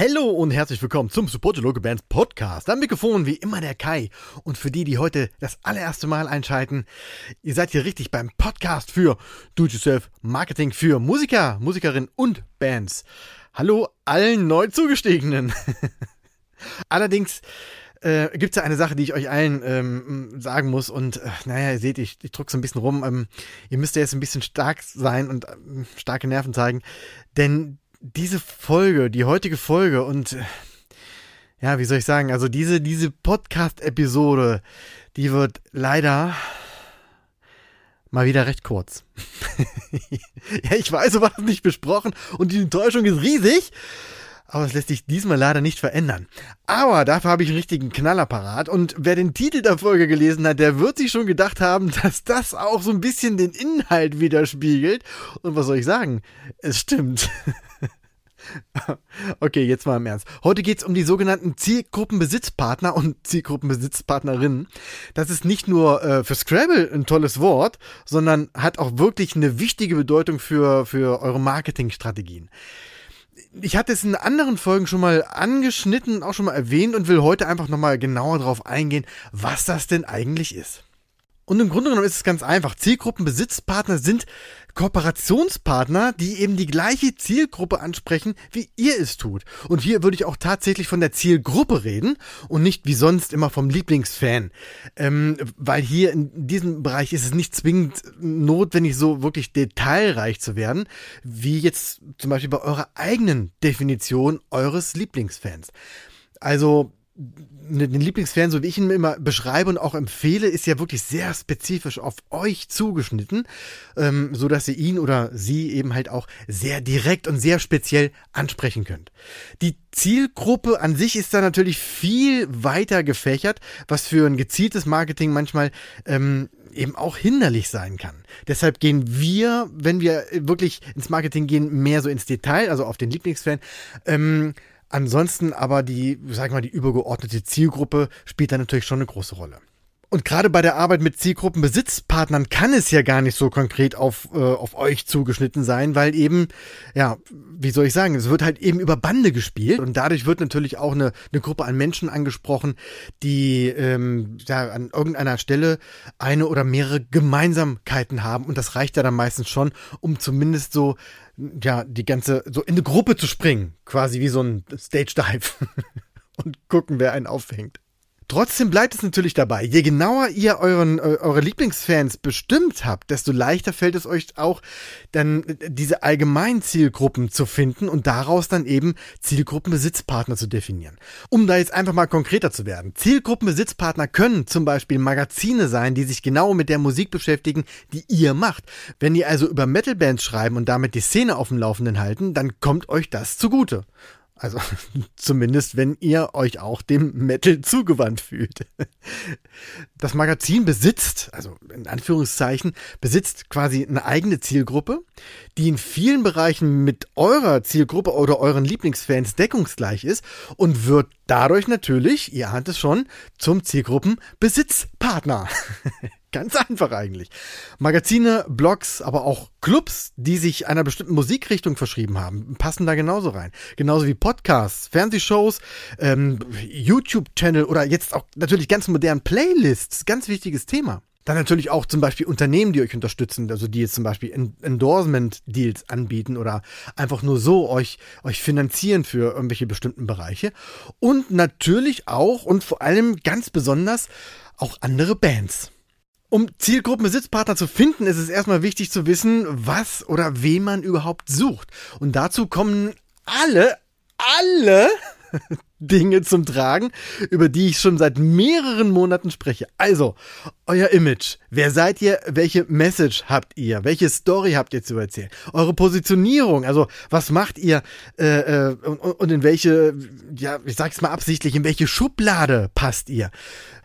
Hallo und herzlich willkommen zum Support Your Local Bands Podcast. Am Mikrofon wie immer der Kai. Und für die, die heute das allererste Mal einschalten, ihr seid hier richtig beim Podcast für Do-it-yourself Marketing für Musiker, Musikerinnen und Bands. Hallo allen neu zugestiegenen. Allerdings äh, gibt es ja eine Sache, die ich euch allen ähm, sagen muss. Und äh, naja, ihr seht, ich, ich so ein bisschen rum. Ähm, ihr müsst ja jetzt ein bisschen stark sein und ähm, starke Nerven zeigen. Denn diese Folge, die heutige Folge und äh, ja, wie soll ich sagen, also diese, diese Podcast-Episode, die wird leider mal wieder recht kurz. ja, ich weiß, so war das nicht besprochen und die Enttäuschung ist riesig. Aber es lässt sich diesmal leider nicht verändern. Aber dafür habe ich einen richtigen Knallerparat. Und wer den Titel der Folge gelesen hat, der wird sich schon gedacht haben, dass das auch so ein bisschen den Inhalt widerspiegelt. Und was soll ich sagen? Es stimmt. Okay, jetzt mal im Ernst. Heute geht es um die sogenannten Zielgruppenbesitzpartner und Zielgruppenbesitzpartnerinnen. Das ist nicht nur äh, für Scrabble ein tolles Wort, sondern hat auch wirklich eine wichtige Bedeutung für, für eure Marketingstrategien. Ich hatte es in anderen Folgen schon mal angeschnitten, auch schon mal erwähnt und will heute einfach nochmal genauer darauf eingehen, was das denn eigentlich ist. Und im Grunde genommen ist es ganz einfach. Zielgruppenbesitzpartner sind Kooperationspartner, die eben die gleiche Zielgruppe ansprechen, wie ihr es tut. Und hier würde ich auch tatsächlich von der Zielgruppe reden und nicht wie sonst immer vom Lieblingsfan. Ähm, weil hier in diesem Bereich ist es nicht zwingend notwendig, so wirklich detailreich zu werden, wie jetzt zum Beispiel bei eurer eigenen Definition eures Lieblingsfans. Also den Lieblingsfan, so wie ich ihn immer beschreibe und auch empfehle, ist ja wirklich sehr spezifisch auf euch zugeschnitten, ähm, so dass ihr ihn oder sie eben halt auch sehr direkt und sehr speziell ansprechen könnt. Die Zielgruppe an sich ist da natürlich viel weiter gefächert, was für ein gezieltes Marketing manchmal ähm, eben auch hinderlich sein kann. Deshalb gehen wir, wenn wir wirklich ins Marketing gehen, mehr so ins Detail, also auf den Lieblingsfan. Ähm, Ansonsten aber die, sag mal, die übergeordnete Zielgruppe spielt da natürlich schon eine große Rolle. Und gerade bei der Arbeit mit Zielgruppenbesitzpartnern kann es ja gar nicht so konkret auf, äh, auf euch zugeschnitten sein, weil eben, ja, wie soll ich sagen, es wird halt eben über Bande gespielt und dadurch wird natürlich auch eine, eine Gruppe an Menschen angesprochen, die ähm, ja, an irgendeiner Stelle eine oder mehrere Gemeinsamkeiten haben und das reicht ja dann meistens schon, um zumindest so ja, die ganze, so in eine Gruppe zu springen, quasi wie so ein Stage Dive und gucken, wer einen auffängt. Trotzdem bleibt es natürlich dabei. Je genauer ihr euren, eure Lieblingsfans bestimmt habt, desto leichter fällt es euch auch, dann diese allgemeinen Zielgruppen zu finden und daraus dann eben Zielgruppenbesitzpartner zu definieren. Um da jetzt einfach mal konkreter zu werden. Zielgruppenbesitzpartner können zum Beispiel Magazine sein, die sich genau mit der Musik beschäftigen, die ihr macht. Wenn ihr also über Metalbands schreiben und damit die Szene auf dem Laufenden halten, dann kommt euch das zugute. Also zumindest, wenn ihr euch auch dem Metal zugewandt fühlt. Das Magazin besitzt, also in Anführungszeichen, besitzt quasi eine eigene Zielgruppe, die in vielen Bereichen mit eurer Zielgruppe oder euren Lieblingsfans deckungsgleich ist und wird dadurch natürlich, ihr ahnt es schon, zum Zielgruppenbesitzpartner. Ganz einfach eigentlich. Magazine, Blogs, aber auch Clubs, die sich einer bestimmten Musikrichtung verschrieben haben, passen da genauso rein. Genauso wie Podcasts, Fernsehshows, ähm, YouTube-Channel oder jetzt auch natürlich ganz modernen Playlists. Ganz wichtiges Thema. Dann natürlich auch zum Beispiel Unternehmen, die euch unterstützen, also die jetzt zum Beispiel Endorsement-Deals anbieten oder einfach nur so euch, euch finanzieren für irgendwelche bestimmten Bereiche. Und natürlich auch und vor allem ganz besonders auch andere Bands. Um Zielgruppenbesitzpartner zu finden, ist es erstmal wichtig zu wissen, was oder wen man überhaupt sucht. Und dazu kommen alle, alle Dinge zum Tragen, über die ich schon seit mehreren Monaten spreche. Also, euer Image. Wer seid ihr? Welche Message habt ihr? Welche Story habt ihr zu erzählen? Eure Positionierung, also was macht ihr äh, äh, und, und in welche, ja, ich sag's mal absichtlich, in welche Schublade passt ihr?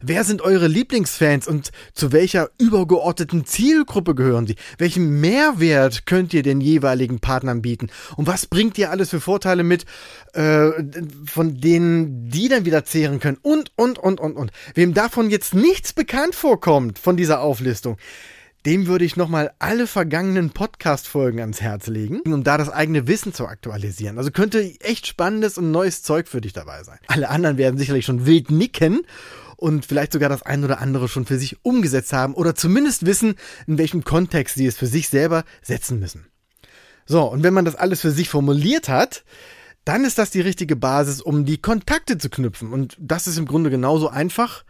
Wer sind eure Lieblingsfans und zu welcher übergeordneten Zielgruppe gehören sie? Welchen Mehrwert könnt ihr den jeweiligen Partnern bieten? Und was bringt ihr alles für Vorteile mit, äh, von denen die dann wieder zehren können? Und, und, und, und, und. Wem davon jetzt nichts bekannt vorkommt von dieser Auflistung, dem würde ich nochmal alle vergangenen Podcast-Folgen ans Herz legen, um da das eigene Wissen zu aktualisieren. Also könnte echt spannendes und neues Zeug für dich dabei sein. Alle anderen werden sicherlich schon wild nicken und vielleicht sogar das ein oder andere schon für sich umgesetzt haben oder zumindest wissen, in welchem Kontext sie es für sich selber setzen müssen. So, und wenn man das alles für sich formuliert hat, dann ist das die richtige Basis, um die Kontakte zu knüpfen. Und das ist im Grunde genauso einfach,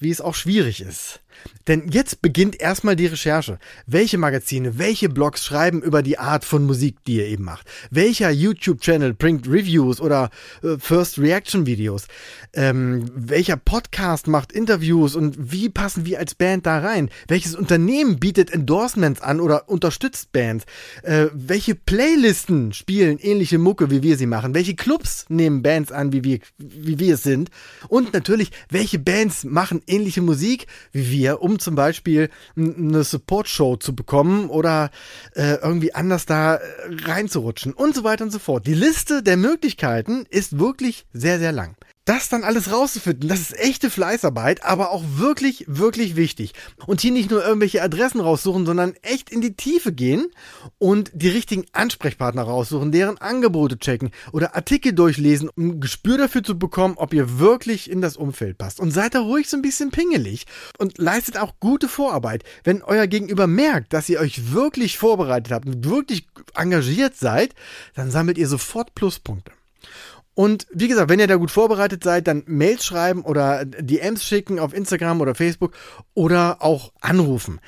wie es auch schwierig ist. Denn jetzt beginnt erstmal die Recherche. Welche Magazine, welche Blogs schreiben über die Art von Musik, die ihr eben macht? Welcher YouTube-Channel bringt Reviews oder äh, First Reaction-Videos? Ähm, welcher Podcast macht Interviews und wie passen wir als Band da rein? Welches Unternehmen bietet Endorsements an oder unterstützt Bands? Äh, welche Playlisten spielen ähnliche Mucke, wie wir sie machen? Welche Clubs nehmen Bands an, wie wir, wie wir es sind? Und natürlich, welche Bands machen ähnliche Musik wie wir? Um zum Beispiel eine Support-Show zu bekommen oder äh, irgendwie anders da äh, reinzurutschen und so weiter und so fort. Die Liste der Möglichkeiten ist wirklich sehr, sehr lang das dann alles rauszufinden, das ist echte Fleißarbeit, aber auch wirklich, wirklich wichtig. Und hier nicht nur irgendwelche Adressen raussuchen, sondern echt in die Tiefe gehen und die richtigen Ansprechpartner raussuchen, deren Angebote checken oder Artikel durchlesen, um ein Gespür dafür zu bekommen, ob ihr wirklich in das Umfeld passt. Und seid da ruhig so ein bisschen pingelig und leistet auch gute Vorarbeit. Wenn euer Gegenüber merkt, dass ihr euch wirklich vorbereitet habt und wirklich engagiert seid, dann sammelt ihr sofort Pluspunkte. Und wie gesagt, wenn ihr da gut vorbereitet seid, dann Mails schreiben oder DMs schicken auf Instagram oder Facebook oder auch anrufen.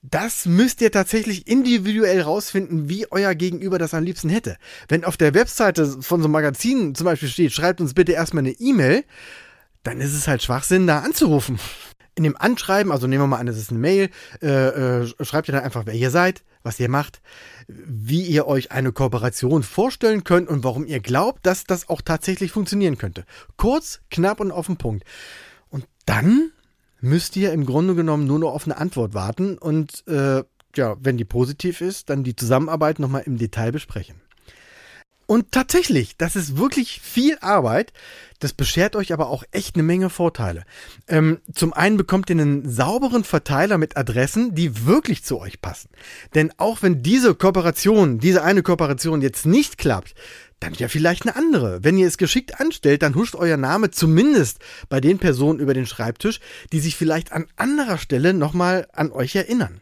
Das müsst ihr tatsächlich individuell rausfinden, wie euer Gegenüber das am liebsten hätte. Wenn auf der Webseite von so einem Magazin zum Beispiel steht, schreibt uns bitte erstmal eine E-Mail, dann ist es halt Schwachsinn, da anzurufen. In dem Anschreiben, also nehmen wir mal an, das ist eine Mail, äh, äh, schreibt ihr dann einfach, wer ihr seid, was ihr macht, wie ihr euch eine Kooperation vorstellen könnt und warum ihr glaubt, dass das auch tatsächlich funktionieren könnte. Kurz, knapp und auf den Punkt. Und dann müsst ihr im Grunde genommen nur noch auf eine Antwort warten und äh, ja, wenn die positiv ist, dann die Zusammenarbeit nochmal im Detail besprechen. Und tatsächlich, das ist wirklich viel Arbeit. Das beschert euch aber auch echt eine Menge Vorteile. Ähm, zum einen bekommt ihr einen sauberen Verteiler mit Adressen, die wirklich zu euch passen. Denn auch wenn diese Kooperation, diese eine Kooperation jetzt nicht klappt, dann ja vielleicht eine andere. Wenn ihr es geschickt anstellt, dann huscht euer Name zumindest bei den Personen über den Schreibtisch, die sich vielleicht an anderer Stelle nochmal an euch erinnern.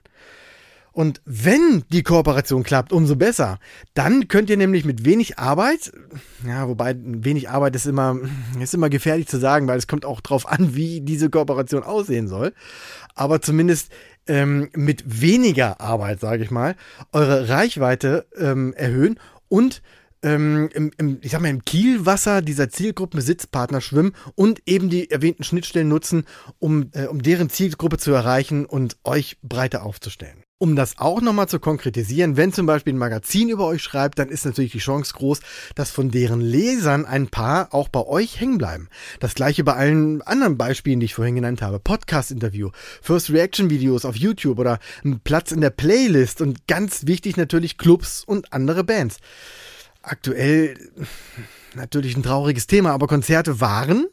Und wenn die Kooperation klappt, umso besser. Dann könnt ihr nämlich mit wenig Arbeit, ja, wobei wenig Arbeit ist immer, ist immer gefährlich zu sagen, weil es kommt auch drauf an, wie diese Kooperation aussehen soll. Aber zumindest ähm, mit weniger Arbeit, sage ich mal, eure Reichweite ähm, erhöhen und ähm, im, im, ich sag mal, im Kielwasser dieser Zielgruppenbesitzpartner schwimmen und eben die erwähnten Schnittstellen nutzen, um, äh, um deren Zielgruppe zu erreichen und euch breiter aufzustellen. Um das auch nochmal zu konkretisieren, wenn zum Beispiel ein Magazin über euch schreibt, dann ist natürlich die Chance groß, dass von deren Lesern ein paar auch bei euch hängen bleiben. Das gleiche bei allen anderen Beispielen, die ich vorhin genannt habe. Podcast-Interview, First Reaction-Videos auf YouTube oder ein Platz in der Playlist und ganz wichtig natürlich Clubs und andere Bands. Aktuell natürlich ein trauriges Thema, aber Konzerte waren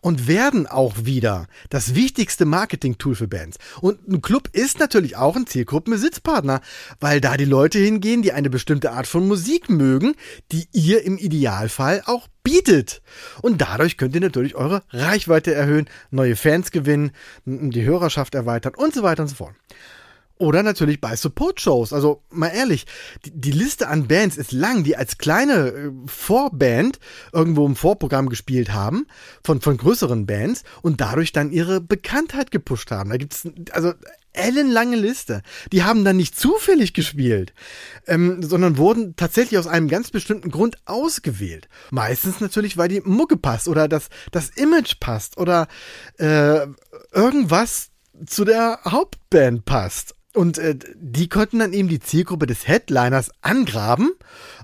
und werden auch wieder das wichtigste Marketing-Tool für Bands. Und ein Club ist natürlich auch ein Zielgruppenbesitzpartner, weil da die Leute hingehen, die eine bestimmte Art von Musik mögen, die ihr im Idealfall auch bietet. Und dadurch könnt ihr natürlich eure Reichweite erhöhen, neue Fans gewinnen, die Hörerschaft erweitern und so weiter und so fort. Oder natürlich bei Support-Shows. Also mal ehrlich, die, die, Liste an Bands ist lang, die als kleine äh, Vorband irgendwo im Vorprogramm gespielt haben, von, von größeren Bands und dadurch dann ihre Bekanntheit gepusht haben. Da gibt's also ellenlange Liste. Die haben dann nicht zufällig gespielt, ähm, sondern wurden tatsächlich aus einem ganz bestimmten Grund ausgewählt. Meistens natürlich, weil die Mucke passt oder das, das Image passt oder äh, irgendwas zu der Hauptband passt. Und äh, die konnten dann eben die Zielgruppe des Headliners angraben,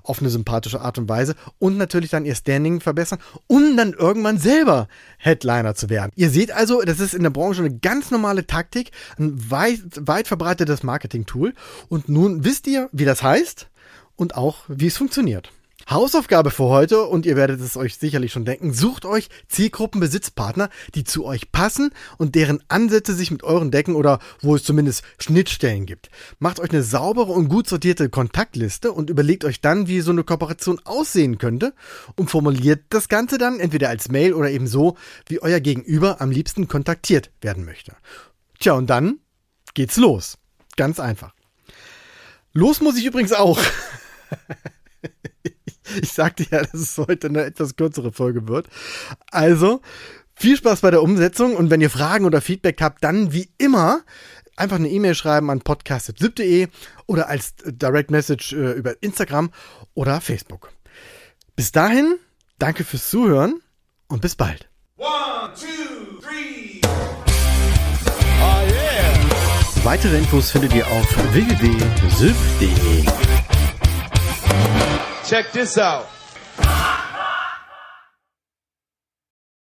auf eine sympathische Art und Weise, und natürlich dann ihr Standing verbessern, um dann irgendwann selber Headliner zu werden. Ihr seht also, das ist in der Branche eine ganz normale Taktik, ein weit, weit verbreitetes Marketing-Tool. Und nun wisst ihr, wie das heißt und auch, wie es funktioniert. Hausaufgabe für heute, und ihr werdet es euch sicherlich schon denken, sucht euch Zielgruppenbesitzpartner, die zu euch passen und deren Ansätze sich mit euren decken oder wo es zumindest Schnittstellen gibt. Macht euch eine saubere und gut sortierte Kontaktliste und überlegt euch dann, wie so eine Kooperation aussehen könnte und formuliert das Ganze dann entweder als Mail oder eben so, wie euer Gegenüber am liebsten kontaktiert werden möchte. Tja, und dann geht's los. Ganz einfach. Los muss ich übrigens auch. Ich sagte ja, dass es heute eine etwas kürzere Folge wird. Also, viel Spaß bei der Umsetzung und wenn ihr Fragen oder Feedback habt, dann wie immer einfach eine E-Mail schreiben an podcast.zip.de oder als Direct Message äh, über Instagram oder Facebook. Bis dahin, danke fürs Zuhören und bis bald. One, two, three. Oh yeah. Weitere Infos findet ihr auf www.sylp.de. Check this out.